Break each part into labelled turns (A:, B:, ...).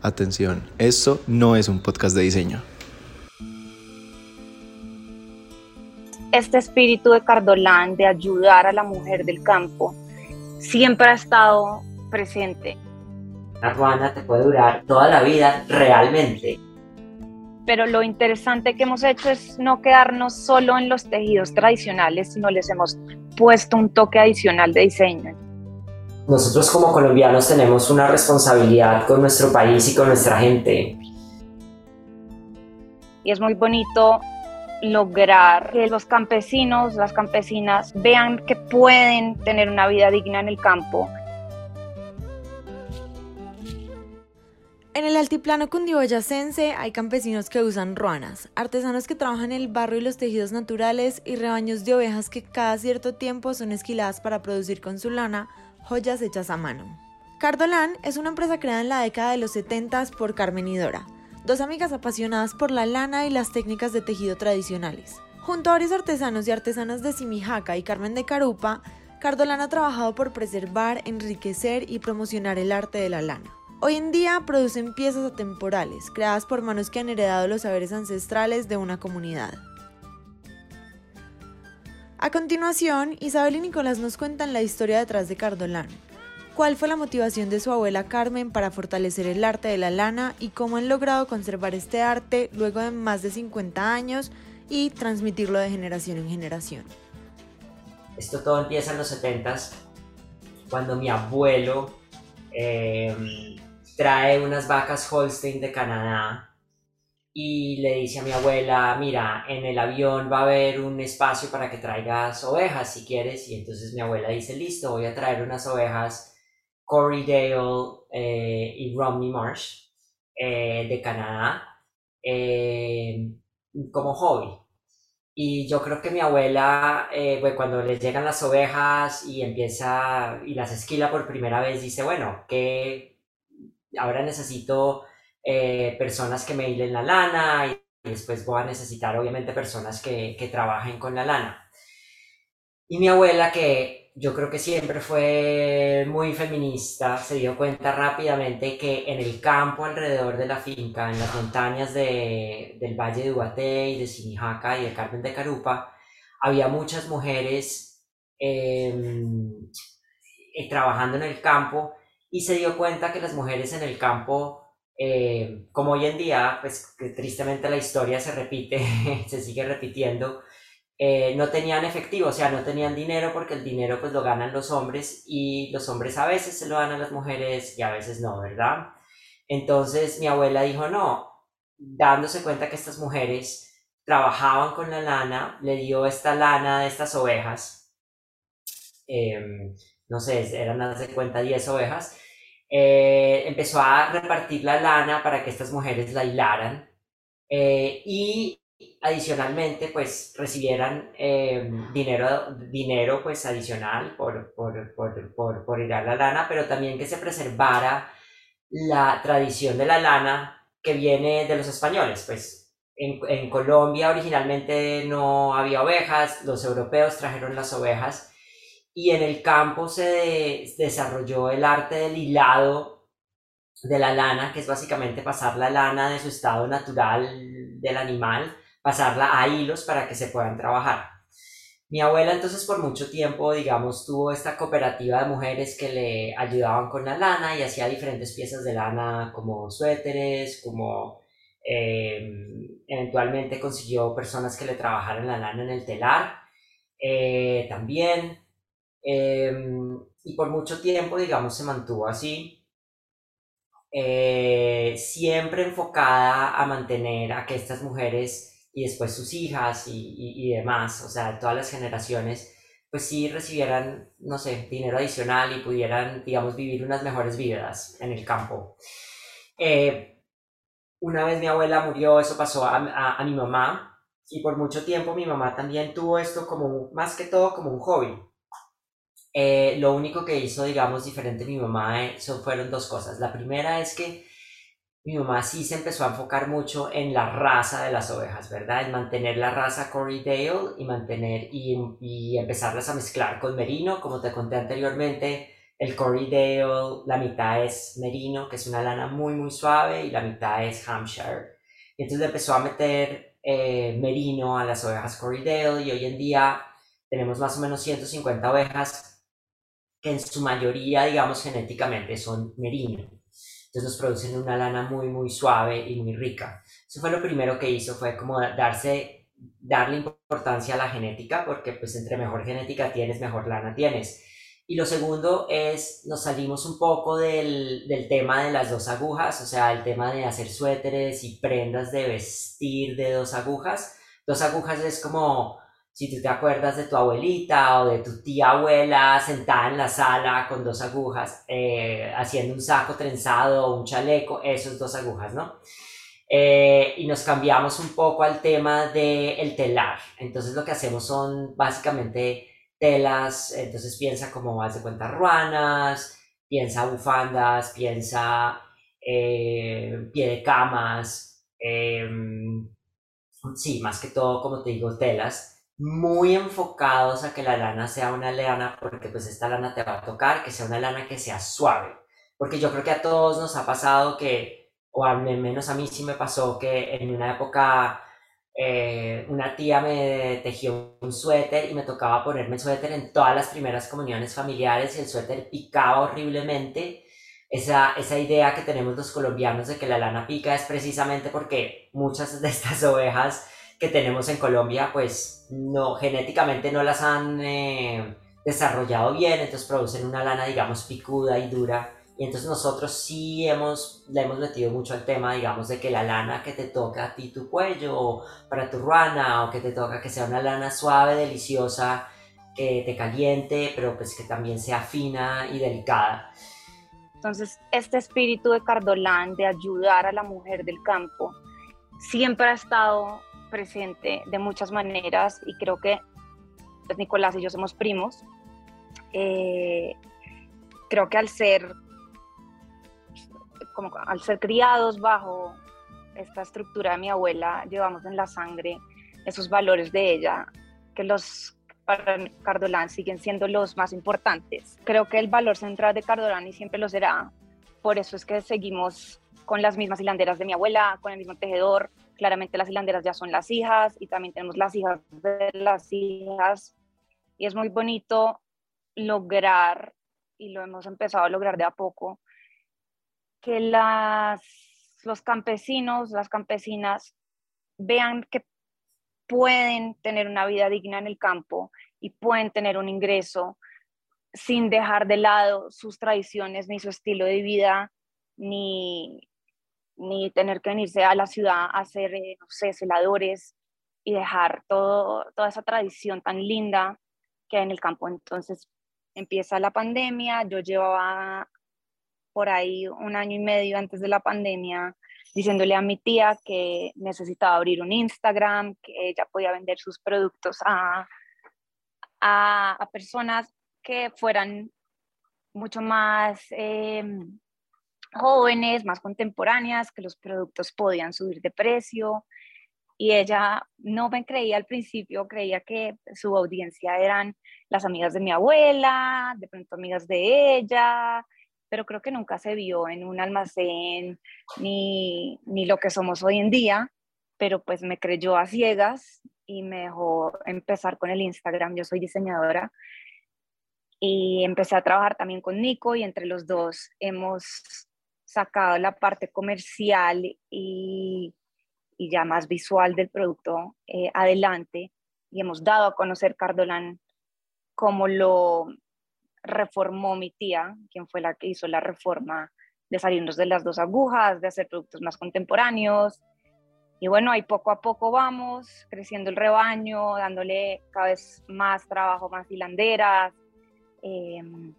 A: Atención, esto no es un podcast de diseño.
B: Este espíritu de Cardolán de ayudar a la mujer del campo siempre ha estado presente.
C: La ruana te puede durar toda la vida realmente.
B: Pero lo interesante que hemos hecho es no quedarnos solo en los tejidos tradicionales, sino les hemos puesto un toque adicional de diseño.
C: Nosotros como colombianos tenemos una responsabilidad con nuestro país y con nuestra gente.
B: Y es muy bonito lograr que los campesinos, las campesinas vean que pueden tener una vida digna en el campo.
D: En el altiplano cundiboyacense hay campesinos que usan ruanas, artesanos que trabajan el barro y los tejidos naturales y rebaños de ovejas que cada cierto tiempo son esquiladas para producir con su lana joyas hechas a mano. Cardolán es una empresa creada en la década de los 70 por Carmen y Dora, dos amigas apasionadas por la lana y las técnicas de tejido tradicionales. Junto a varios artesanos y artesanas de Simijaca y Carmen de Carupa, Cardolán ha trabajado por preservar, enriquecer y promocionar el arte de la lana. Hoy en día producen piezas atemporales, creadas por manos que han heredado los saberes ancestrales de una comunidad. A continuación, Isabel y Nicolás nos cuentan la historia detrás de Cardolán, cuál fue la motivación de su abuela Carmen para fortalecer el arte de la lana y cómo han logrado conservar este arte luego de más de 50 años y transmitirlo de generación en generación.
C: Esto todo empieza en los 70 cuando mi abuelo em, trae unas vacas Holstein de Canadá y le dice a mi abuela, mira, en el avión va a haber un espacio para que traigas ovejas si quieres. Y entonces mi abuela dice, listo, voy a traer unas ovejas Corriedale eh, y Romney Marsh eh, de Canadá eh, como hobby. Y yo creo que mi abuela, pues cuando le llegan las ovejas y empieza y las esquila por primera vez, dice, bueno, que ahora necesito personas que me hilen la lana y después voy a necesitar obviamente personas que, que trabajen con la lana. Y mi abuela que yo creo que siempre fue muy feminista, se dio cuenta rápidamente que en el campo alrededor de la finca, en las montañas de, del Valle de Ubaté y de Sinijaca y de Carmen de Carupa, había muchas mujeres em, eh, trabajando en el campo y se dio cuenta que las mujeres en el campo, em, como hoy en día, pues que tristemente la historia se repite, se sigue repitiendo, eh, no tenían efectivo, o sea, no tenían dinero porque el dinero pues lo ganan los hombres y los hombres a veces se lo dan a las mujeres y a veces no, ¿verdad? Entonces mi abuela dijo, no, dándose cuenta que estas mujeres trabajaban con la lana, le dio esta lana de estas ovejas, em, no sé, eran de cuenta 10 ovejas, eh, empezó a repartir la lana para que estas mujeres la hilaran eh, y adicionalmente pues recibieran eh, dinero, dinero pues adicional por, por, por, por, por a la lana, pero también que se preservara la tradición de la lana que viene de los españoles, pues en, en Colombia originalmente no había ovejas, los europeos trajeron las ovejas y en el campo se desarrolló el arte del hilado de la lana, que es básicamente pasar la lana de su estado natural del animal pasarla a hilos para que se puedan trabajar. Mi abuela entonces por mucho tiempo, digamos, tuvo esta cooperativa de mujeres que le ayudaban con la lana y hacía diferentes piezas de lana como suéteres, como em, eventualmente consiguió personas que le trabajaran la lana en el telar eh, también. Em, y por mucho tiempo, digamos, se mantuvo así, eh, siempre enfocada a mantener a que estas mujeres y después sus hijas y, y, demás, o sea, todas las generaciones, pues sí recibieran, no sé, dinero adicional y pudieran, digamos, vivir unas mejores vidas en el campo. Eh, una vez mi abuela murió, eso pasó a, a, mi mamá y por mucho tiempo mi mamá también tuvo esto como, más que todo, como un hobby. Eh, lo único que hizo, digamos, diferente mi mamá eh, fueron dos cosas. La primera es que mi mamá sí se empezó a enfocar mucho en la raza de las ovejas, ¿verdad? En mantener la raza Corriedale y mantener y, y empezarlas a mezclar con merino, como te conté anteriormente. el Corriedale, la mitad es merino, que es una lana muy, muy suave, y la mitad es Hampshire. Y entonces empezó a meter eh, merino a las ovejas Corriedale y hoy en día tenemos más o menos 150 ovejas que en su mayoría, digamos, genéticamente son merino. Entonces nos producen una lana muy, muy suave y muy rica. Eso fue lo primero que hizo, fue como darse, darle importancia a la genética, porque pues entre mejor genética tienes, mejor lana tienes. Y lo segundo es, nos salimos un poco del, del, tema de las dos agujas, o sea, el tema de hacer suéteres y prendas de vestir de dos agujas. Dos agujas es como si tú te acuerdas de tu abuelita o de tu tía abuela sentada en la sala con dos agujas, eh, haciendo un saco trenzado o un chaleco, esos dos agujas, ¿no? Eh, y nos cambiamos un poco al tema del telar. Entonces lo que hacemos son básicamente telas, entonces piensa como más de cuenta ruanas, piensa bufandas, piensa eh, pie de camas, em, sí, más que todo, como te digo, telas muy enfocados a que la lana sea una lana, porque pues esta lana te va a tocar, que sea una lana que sea suave, porque yo creo que a todos nos ha pasado que, o al menos a mí sí me pasó que en una época eh, una tía me tejió un suéter y me tocaba ponerme el suéter en todas las primeras comuniones familiares y el suéter picaba horriblemente. Esa, esa idea que tenemos los colombianos de que la lana pica es precisamente porque muchas de estas ovejas que tenemos en Colombia pues no genéticamente no las han eh, desarrollado bien, entonces producen una lana digamos picuda y dura y entonces nosotros sí hemos, le hemos metido mucho al tema, digamos, de que la lana que te toca a ti tu cuello, o para tu ruana, o que te toca que sea una lana suave, deliciosa, que te caliente, pero pues que también sea fina y delicada.
B: Entonces, este espíritu de Cardolán de ayudar a la mujer del campo siempre ha estado presente de muchas maneras y creo que pues, Nicolás y yo somos primos. Eh, creo que al ser como al ser criados bajo esta estructura de mi abuela, llevamos en la sangre esos valores de ella, que los para Cardolán siguen siendo los más importantes. Creo que el valor central de Cardolán y siempre lo será. Por eso es que seguimos con las mismas hilanderas de mi abuela, con el mismo tejedor. Claramente las hilanderas ya son las hijas y también tenemos las hijas de las hijas. Y es muy bonito lograr, y lo hemos empezado a lograr de a poco, que las, los campesinos, las campesinas vean que pueden tener una vida digna en el campo y pueden tener un ingreso sin dejar de lado sus tradiciones ni su estilo de vida, ni, ni tener que venirse a la ciudad a ser, eh, no sé, celadores y dejar todo, toda esa tradición tan linda que hay en el campo. Entonces empieza la pandemia, yo llevaba por ahí un año y medio antes de la pandemia diciéndole a mi tía que necesitaba abrir un Instagram, que ella podía vender sus productos a, a, personas que fueran mucho más em, jóvenes, más contemporáneas, que los productos podían subir de precio. Y ella no me creía al principio, creía que su audiencia eran las amigas de mi abuela, de pronto amigas de ella, pero creo que nunca se vio en un almacén ni, ni lo que somos hoy en día, pero pues me creyó a ciegas y me dejó empezar con el Instagram. Yo soy diseñadora y empecé a trabajar también con Nico y entre los dos hemos sacado la parte comercial y, y ya más visual del producto eh, adelante y hemos dado a conocer Cardolán como lo, reformó mi tía, quien fue la que hizo la reforma de salirnos de las dos agujas, de hacer productos más contemporáneos. Y bueno, ahí poco a poco vamos creciendo el rebaño, dándole cada vez más trabajo, más hilanderas em,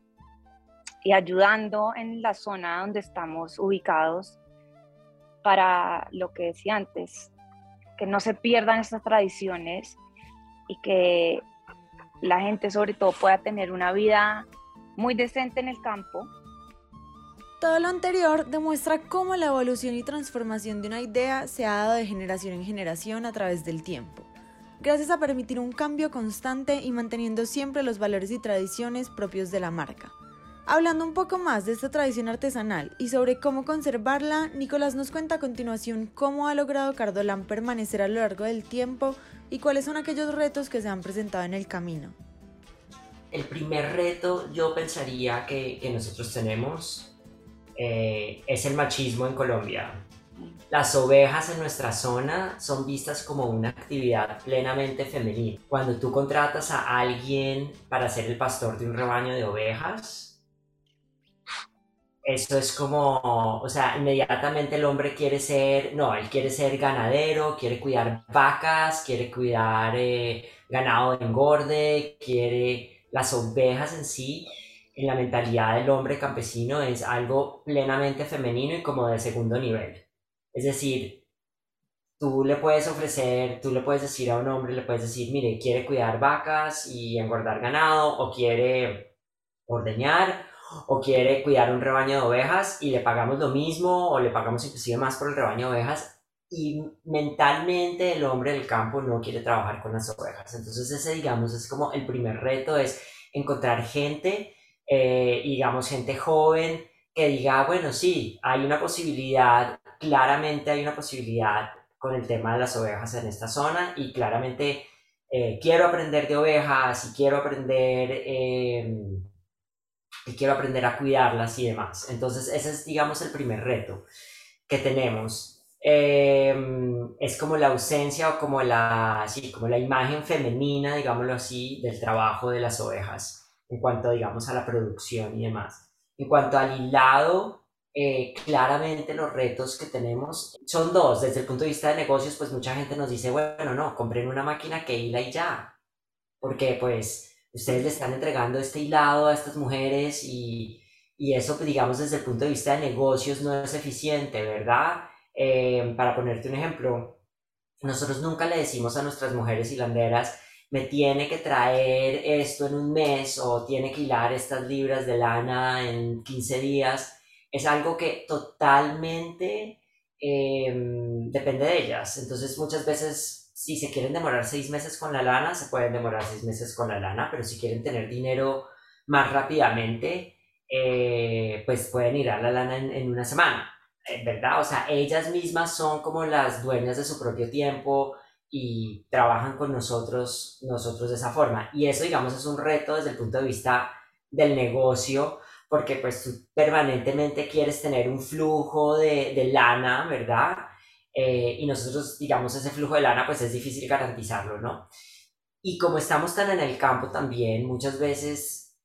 B: y ayudando en la zona donde estamos ubicados para lo que decía antes, que no se pierdan estas tradiciones y que la gente sobre todo pueda tener una vida muy decente en el campo.
D: Todo lo anterior demuestra cómo la evolución y transformación de una idea se ha dado de generación en generación a través del tiempo, gracias a permitir un cambio constante y manteniendo siempre los valores y tradiciones propios de la marca. Hablando un poco más de esta tradición artesanal y sobre cómo conservarla, Nicolás nos cuenta a continuación cómo ha logrado Cardolán permanecer a lo largo del tiempo y cuáles son aquellos retos que se han presentado en el camino.
C: El primer reto yo pensaría que, nosotros tenemos eh, es el machismo en Colombia. Las ovejas en nuestra zona son vistas como una actividad plenamente femenina. Cuando tú contratas a alguien para ser el pastor de un rebaño de ovejas, eso es como, o sea, inmediatamente el hombre quiere ser, no, él quiere ser ganadero, quiere cuidar vacas, quiere cuidar eh, ganado de engorde, quiere las ovejas en sí, en la mentalidad del hombre campesino es algo plenamente femenino y como de segundo nivel. Es decir, tú le puedes ofrecer, tú le puedes decir a un hombre, le puedes decir, mire, quiere cuidar vacas y engordar ganado o quiere ordeñar o quiere cuidar un rebaño de ovejas y le pagamos lo mismo o le pagamos inclusive más por el rebaño de ovejas y mentalmente el hombre del campo no quiere trabajar con las ovejas. Entonces ese digamos es como el primer reto es encontrar gente, eh, digamos gente joven que diga, bueno, sí, hay una posibilidad, claramente hay una posibilidad con el tema de las ovejas en esta zona y claramente eh, quiero aprender de ovejas y quiero aprender... Eh, y quiero aprender a cuidarlas y demás. Entonces, ese es, digamos, el primer reto que tenemos. Em, es como la ausencia o como la, sí, como la imagen femenina, digámoslo así, del trabajo de las ovejas en cuanto, digamos, a la producción y demás. En cuanto al hilado, eh, claramente los retos que tenemos son dos. Desde el punto de vista de negocios, pues mucha gente nos dice, bueno, no, compren una máquina que hila y ya. Porque pues ustedes le están entregando este hilado a estas mujeres y, y eso, pues, digamos, desde el punto de vista de negocios no es eficiente, ¿verdad? Eh, para ponerte un ejemplo, nosotros nunca le decimos a nuestras mujeres hilanderas, me tiene que traer esto en un mes o tiene que hilar estas libras de lana en 15 días. Es algo que totalmente em, depende de ellas. Entonces muchas veces si se quieren demorar seis meses con la lana, se pueden demorar seis meses con la lana, pero si quieren tener dinero más rápidamente, eh, pues pueden ir a la lana en, una semana, eh, ¿verdad? O sea, ellas mismas son como las dueñas de su propio tiempo y trabajan con nosotros, nosotros de esa forma. Y eso, digamos, es un reto desde el punto de vista del negocio, porque pues tú permanentemente quieres tener un flujo de, de lana, ¿verdad? Eh, y nosotros, digamos, ese flujo de lana, pues es difícil garantizarlo, ¿no? Y como estamos tan en el campo también, muchas veces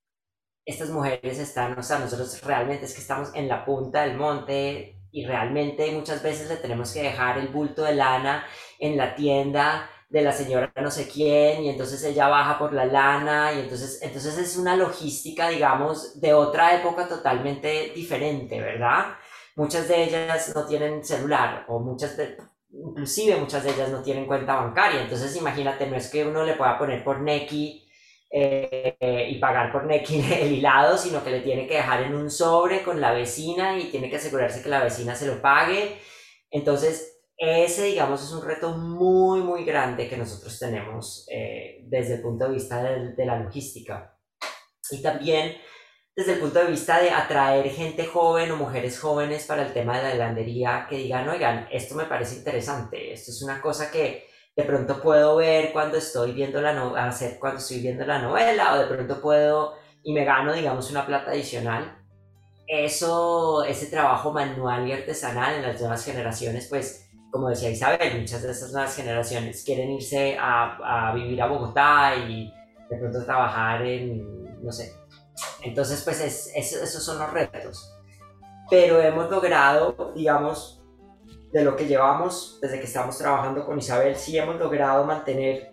C: estas mujeres están, o sea, nosotros realmente es que estamos en la punta del monte y realmente muchas veces le tenemos que dejar el bulto de lana en la tienda de la señora no sé quién y entonces ella baja por la lana y entonces, entonces es una logística, digamos, de otra época totalmente diferente, ¿verdad? Muchas de ellas no tienen celular o muchas de, inclusive muchas de ellas no tienen cuenta bancaria. Entonces imagínate, no es que uno le pueda poner por Neki eh, y pagar por Neki el hilado, sino que le tiene que dejar en un sobre con la vecina y tiene que asegurarse que la vecina se lo pague. Entonces, ese, digamos, es un reto muy, muy grande que nosotros tenemos eh, desde el punto de vista de la logística. Y también desde el punto de vista de atraer gente joven o mujeres jóvenes para el tema de la helandería que digan, oigan, esto me parece interesante, esto es una cosa que de pronto puedo ver cuando estoy viendo la no hacer cuando estoy viendo la novela o de pronto puedo y me gano digamos una plata adicional. Eso, ese trabajo manual y artesanal en las nuevas generaciones, pues como decía Isabel, muchas de esas nuevas generaciones quieren irse a, a vivir a Bogotá y de pronto trabajar en, no sé, entonces, pues esos son los retos. Pero hemos logrado, digamos, de lo que llevamos desde que estamos trabajando con Isabel, sí hemos logrado mantener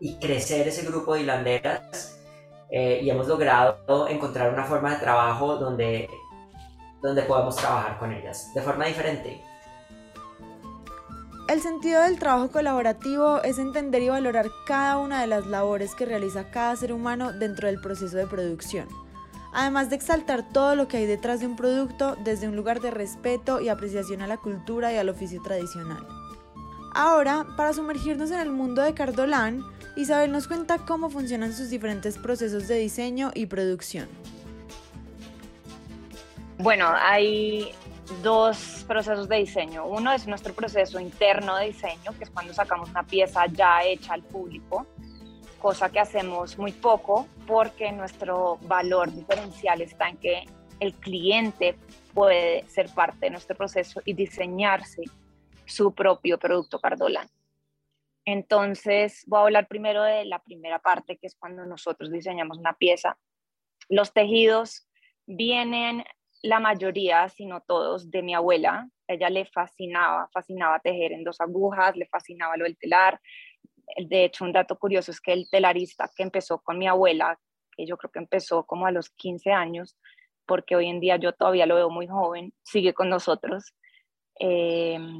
C: y crecer ese grupo de hilanderas eh, y hemos logrado encontrar una forma de trabajo donde, donde podamos trabajar con ellas de forma diferente.
D: El sentido del trabajo colaborativo es entender y valorar cada una de las labores que realiza cada ser humano dentro del proceso de producción, además de exaltar todo lo que hay detrás de un producto desde un lugar de respeto y apreciación a la cultura y al oficio tradicional. Ahora, para sumergirnos en el mundo de Cardolán, Isabel nos cuenta cómo funcionan sus diferentes procesos de diseño y producción.
B: Bueno, hay dos procesos de diseño. Uno es nuestro proceso interno de diseño, que es cuando sacamos una pieza ya hecha al público, cosa que hacemos muy poco porque nuestro valor diferencial está en que el cliente puede ser parte de nuestro proceso y diseñarse su propio producto Cardolán. Entonces, voy a hablar primero de la primera parte, que es cuando nosotros diseñamos una pieza. Los tejidos vienen la mayoría, si no todos, de mi abuela. ella le fascinaba, fascinaba tejer en dos agujas, le fascinaba lo del telar. De hecho, un dato curioso es que el telarista que empezó con mi abuela, que yo creo que empezó como a los 15 años, porque hoy en día yo todavía lo veo muy joven, sigue con nosotros. Em,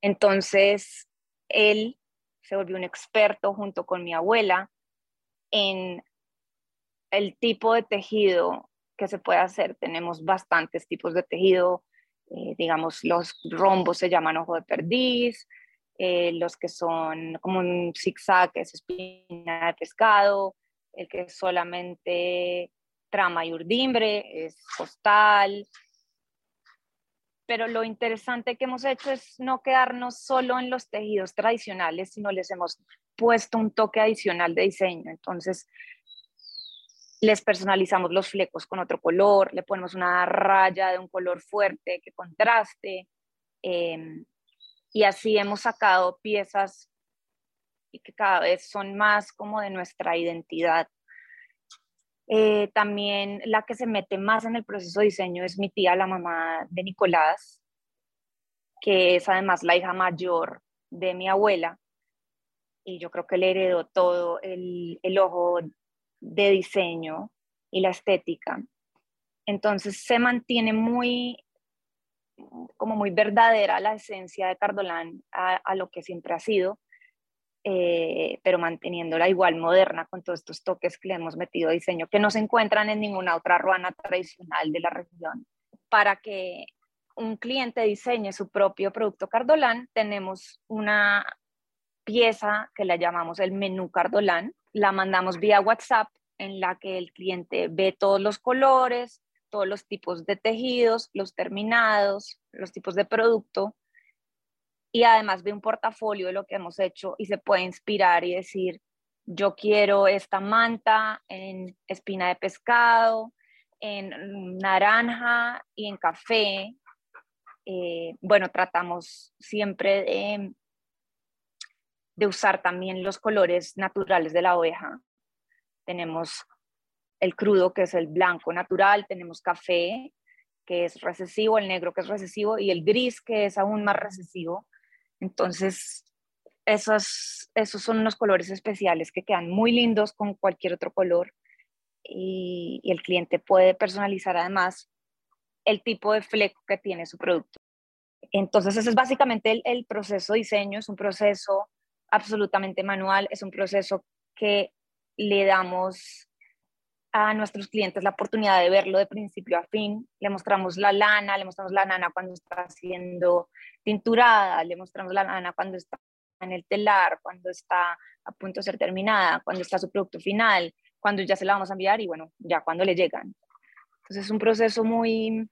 B: entonces, él se volvió un experto junto con mi abuela en el tipo de tejido que se puede hacer. Tenemos bastantes tipos de tejido, eh, digamos, los rombos se llaman ojo de perdiz, eh, los que son como un zigzag es espina de pescado, el que es solamente trama y urdimbre es postal. Pero lo interesante que hemos hecho es no quedarnos solo en los tejidos tradicionales, sino les hemos puesto un toque adicional de diseño. Entonces, les personalizamos los flecos con otro color, le ponemos una raya de un color fuerte que contraste. Em, y así hemos sacado piezas que cada vez son más como de nuestra identidad. Eh, también la que se mete más en el proceso de diseño es mi tía, la mamá de Nicolás, que es además la hija mayor de mi abuela. Y yo creo que le heredó todo el, el ojo de diseño y la estética. Entonces se mantiene muy, como muy verdadera la esencia de Cardolán a, lo que siempre ha sido, eh, pero manteniéndola igual moderna con todos estos toques que le hemos metido a diseño, que no se encuentran en ninguna otra ruana tradicional de la región. Para que un cliente diseñe su propio producto Cardolán, tenemos una pieza que la llamamos el menú Cardolán, la mandamos vía WhatsApp en la que el cliente ve todos los colores, todos los tipos de tejidos, los terminados, los tipos de producto y además ve un portafolio de lo que hemos hecho y se puede inspirar y decir, yo quiero esta manta en espina de pescado, en naranja y en café. Eh, bueno, tratamos siempre de de usar también los colores naturales de la oveja. Tenemos el crudo, que es el blanco natural, tenemos café, que es recesivo, el negro, que es recesivo, y el gris, que es aún más recesivo. Entonces, esos, esos son unos colores especiales que quedan muy lindos con cualquier otro color y, el cliente puede personalizar además el tipo de fleco que tiene su producto. Entonces, ese es básicamente el, el proceso de diseño, es un proceso absolutamente manual, es un proceso que le damos a nuestros clientes la oportunidad de verlo de principio a fin. Le mostramos la lana, le mostramos la lana cuando está siendo tinturada, le mostramos la lana cuando está en el telar, cuando está a punto de ser terminada, cuando está su producto final, cuando ya se la vamos a enviar y bueno, ya cuando le llegan. Entonces es un proceso muy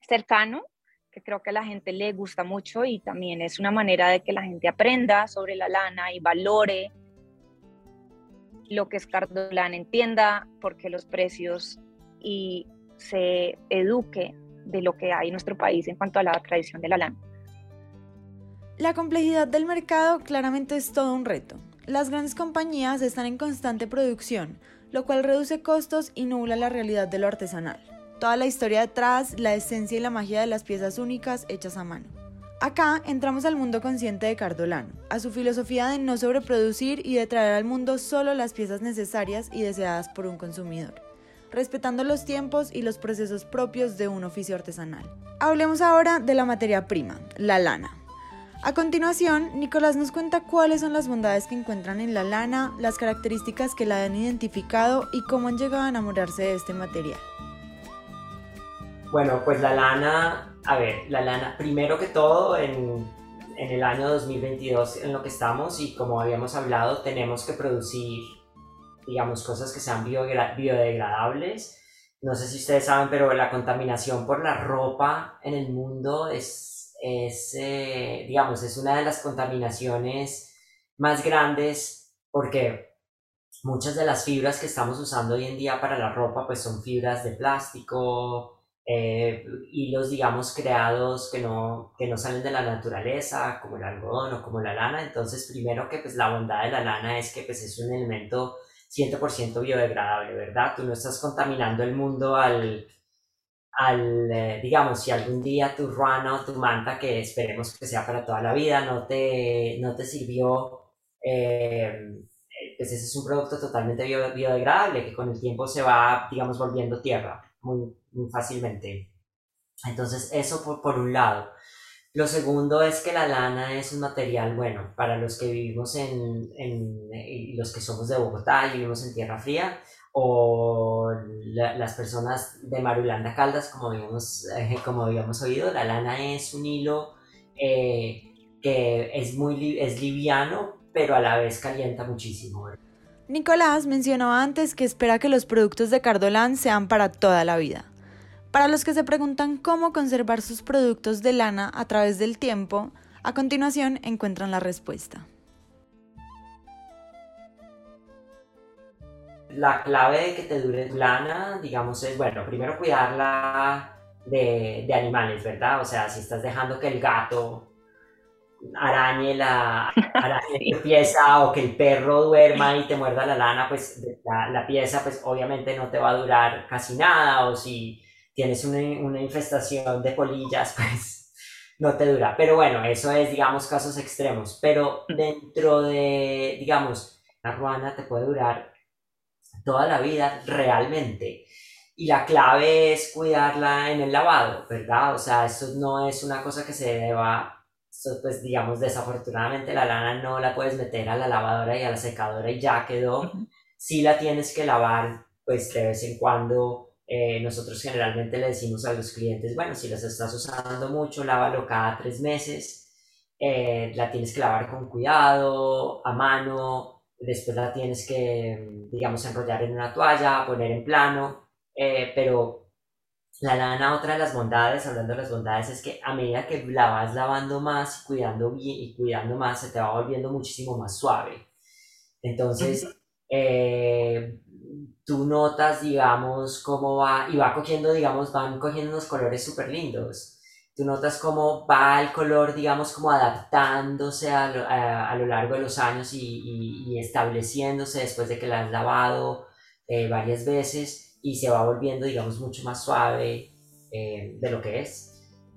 B: cercano que creo que a la gente le gusta mucho y también es una manera de que la gente aprenda sobre la lana y valore lo que es Cardolán, entienda por qué los precios y se eduque de lo que hay en nuestro país en cuanto a la tradición de la lana.
D: La complejidad del mercado claramente es todo un reto. Las grandes compañías están en constante producción, lo cual reduce costos y nubla la realidad de lo artesanal toda la historia detrás, la esencia y la magia de las piezas únicas hechas a mano. Acá entramos al mundo consciente de Cardolano, a su filosofía de no sobreproducir y de traer al mundo solo las piezas necesarias y deseadas por un consumidor, respetando los tiempos y los procesos propios de un oficio artesanal. Hablemos ahora de la materia prima, la lana. A continuación, Nicolás nos cuenta cuáles son las bondades que encuentran en la lana, las características que la han identificado y cómo han llegado a enamorarse de este material.
C: Bueno, pues la lana, a ver, la lana, primero que todo, en, en el año 2022 en lo que estamos y como habíamos hablado, tenemos que producir, digamos, cosas que sean biodegradables, no sé si ustedes saben, pero la contaminación por la ropa en el mundo es, es eh, digamos, es una de las contaminaciones más grandes porque muchas de las fibras que estamos usando hoy en día para la ropa pues son fibras de plástico, eh, hilos, digamos, creados que no, que no salen de la naturaleza, como el algodón o como la lana. Entonces, primero que pues la bondad de la lana es que pues es un elemento 100% biodegradable, ¿verdad? Tú no estás contaminando el mundo al, al eh, digamos, si algún día tu ruana o tu manta, que esperemos que sea para toda la vida, no te, no te sirvió, eh, pues ese es un producto totalmente biodegradable que con el tiempo se va, digamos, volviendo tierra muy, muy fácilmente. Entonces, eso por, por un lado. Lo segundo es que la lana es un material, bueno, para los que vivimos en, en los que somos de Bogotá y vivimos en Tierra Fría, o las personas de Marulanda Caldas, como habíamos, eh, como habíamos oído, la lana es un hilo eh, que es, muy, es liviano, pero a la vez calienta muchísimo.
D: Nicolás mencionó antes que espera que los productos de Cardolán sean para toda la vida. Para los que se preguntan cómo conservar sus productos de lana a través del tiempo, a continuación encuentran la respuesta.
C: La clave de que te dure lana, digamos, es, bueno, primero cuidarla de, de animales, ¿verdad? O sea, si estás dejando que el gato arañe la, arañe pieza o que el perro duerma y te muerda la lana, pues la, la, pieza pues obviamente no te va a durar casi nada o si tienes una, una, infestación de polillas pues no te dura. Pero bueno, eso es digamos casos extremos, pero dentro de digamos la ruana te puede durar toda la vida realmente. Y la clave es cuidarla en el lavado, ¿verdad? O sea, eso no es una cosa que se deba pues digamos, desafortunadamente la lana no la puedes meter a la lavadora y a la secadora y ya quedó. Si la tienes que lavar, pues de vez en cuando. Eh, nosotros generalmente le decimos a los clientes, bueno, si las estás usando mucho, lávalo cada tres meses. Eh, la tienes que lavar con cuidado, a mano. Después la tienes que, digamos, enrollar en una toalla, poner en plano. Eh, pero la lana, otra de las bondades, hablando de las bondades, es que a medida que la vas lavando más cuidando bien y cuidando más, se te va volviendo muchísimo más suave. Entonces, eh, tú notas, digamos, cómo va, y va cogiendo, digamos, van cogiendo unos colores súper lindos. Tú notas cómo va el color, digamos, como adaptándose a lo, a, lo largo de los años y, y, estableciéndose después de que la has lavado eh, varias veces y se va volviendo, digamos, mucho más suave eh, de lo que es.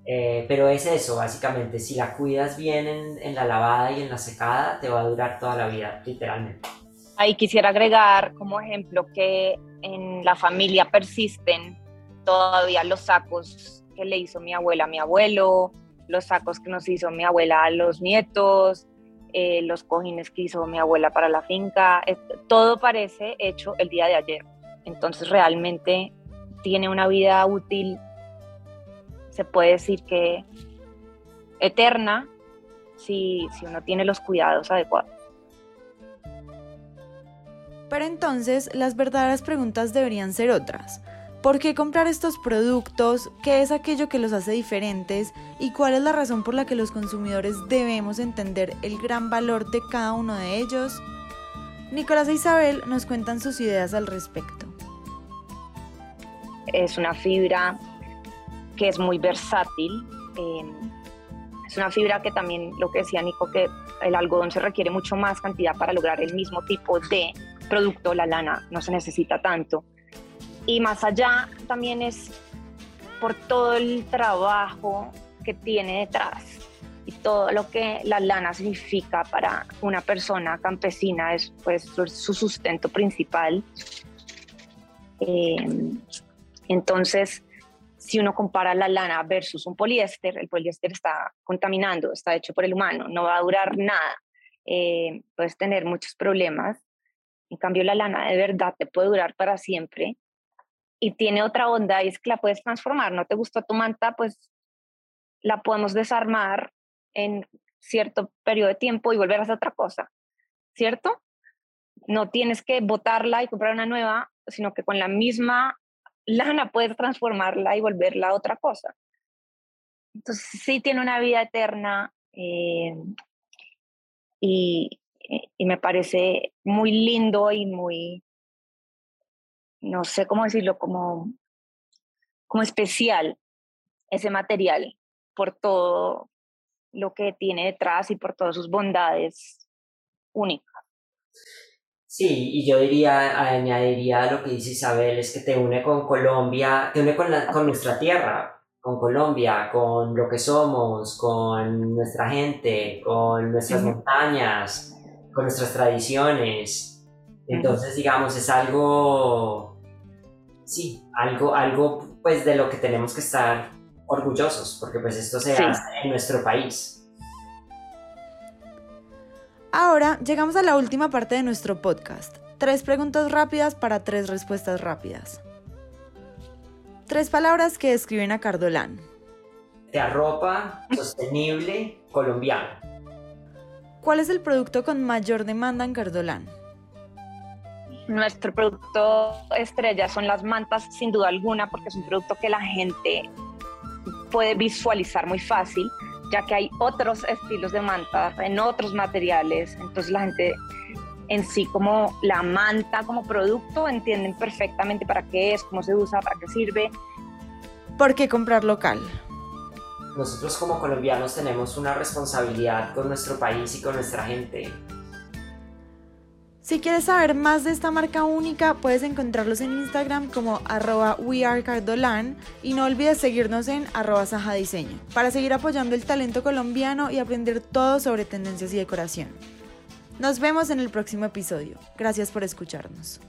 C: Eh, pero es eso, básicamente, si la cuidas bien en, en, la lavada y en la secada, te va a durar toda la vida, literalmente.
B: Ahí quisiera agregar como ejemplo que en la familia persisten todavía los sacos que le hizo mi abuela a mi abuelo, los sacos que nos hizo mi abuela a los nietos, eh, los cojines que hizo mi abuela para la finca, todo parece hecho el día de ayer. Entonces realmente tiene una vida útil, se puede decir que eterna, si, si uno tiene los cuidados adecuados.
D: Pero entonces las verdaderas preguntas deberían ser otras. ¿Por qué comprar estos productos? ¿Qué es aquello que los hace diferentes? ¿Y cuál es la razón por la que los consumidores debemos entender el gran valor de cada uno de ellos? Nicolás e Isabel nos cuentan sus ideas al respecto
B: es una fibra que es muy versátil. Em, es una fibra que también, lo que decía Nico, que el algodón se requiere mucho más cantidad para lograr el mismo tipo de producto, la lana no se necesita tanto. Y más allá también es por todo el trabajo que tiene detrás y todo lo que la lana significa para una persona campesina, es pues su sustento principal. Eh, entonces, si uno compara la lana versus un poliéster, el poliéster está contaminando, está hecho por el humano, no va a durar nada, eh, puedes tener muchos problemas. En cambio, la lana de verdad te puede durar para siempre y tiene otra onda y es que la puedes transformar. No te gustó tu manta, pues la podemos desarmar en cierto periodo de tiempo y volver a hacer otra cosa, ¿cierto? No tienes que botarla y comprar una nueva, sino que con la misma lana puedes transformarla y volverla a otra cosa. Entonces sí tiene una vida eterna eh, y, y me parece muy lindo y muy, no sé cómo decirlo, como, como especial ese material por todo lo que tiene detrás y por todas sus bondades únicas.
C: Sí, y yo diría, añadiría a lo que dice Isabel, es que te une con Colombia, te une con, con nuestra tierra, con Colombia, con lo que somos, con nuestra gente, con nuestras montañas, con nuestras tradiciones. Entonces, digamos, es algo, sí, algo, algo pues de lo que tenemos que estar orgullosos, porque pues esto se hace en nuestro país.
D: Ahora llegamos a la última parte de nuestro podcast. Tres preguntas rápidas para tres respuestas rápidas. Tres palabras que describen a Cardolán.
C: De arropa, sostenible, colombiano.
D: ¿Cuál es el producto con mayor demanda en Cardolán?
B: Nuestro producto estrella son las mantas, sin duda alguna, porque es un producto que la gente puede visualizar muy fácil ya que hay otros estilos de manta en otros materiales, entonces la gente en sí como la manta como producto entienden perfectamente para qué es, cómo se usa, para qué sirve.
D: ¿Por qué comprar local?
C: Nosotros como colombianos tenemos una responsabilidad con nuestro país y con nuestra gente.
D: Si quieres saber más de esta marca única, puedes encontrarlos en Instagram como arroba wearecardolan y no olvides seguirnos en arroba sajadiseño para seguir apoyando el talento colombiano y aprender todo sobre tendencias y decoración. Nos vemos en el próximo episodio. Gracias por escucharnos.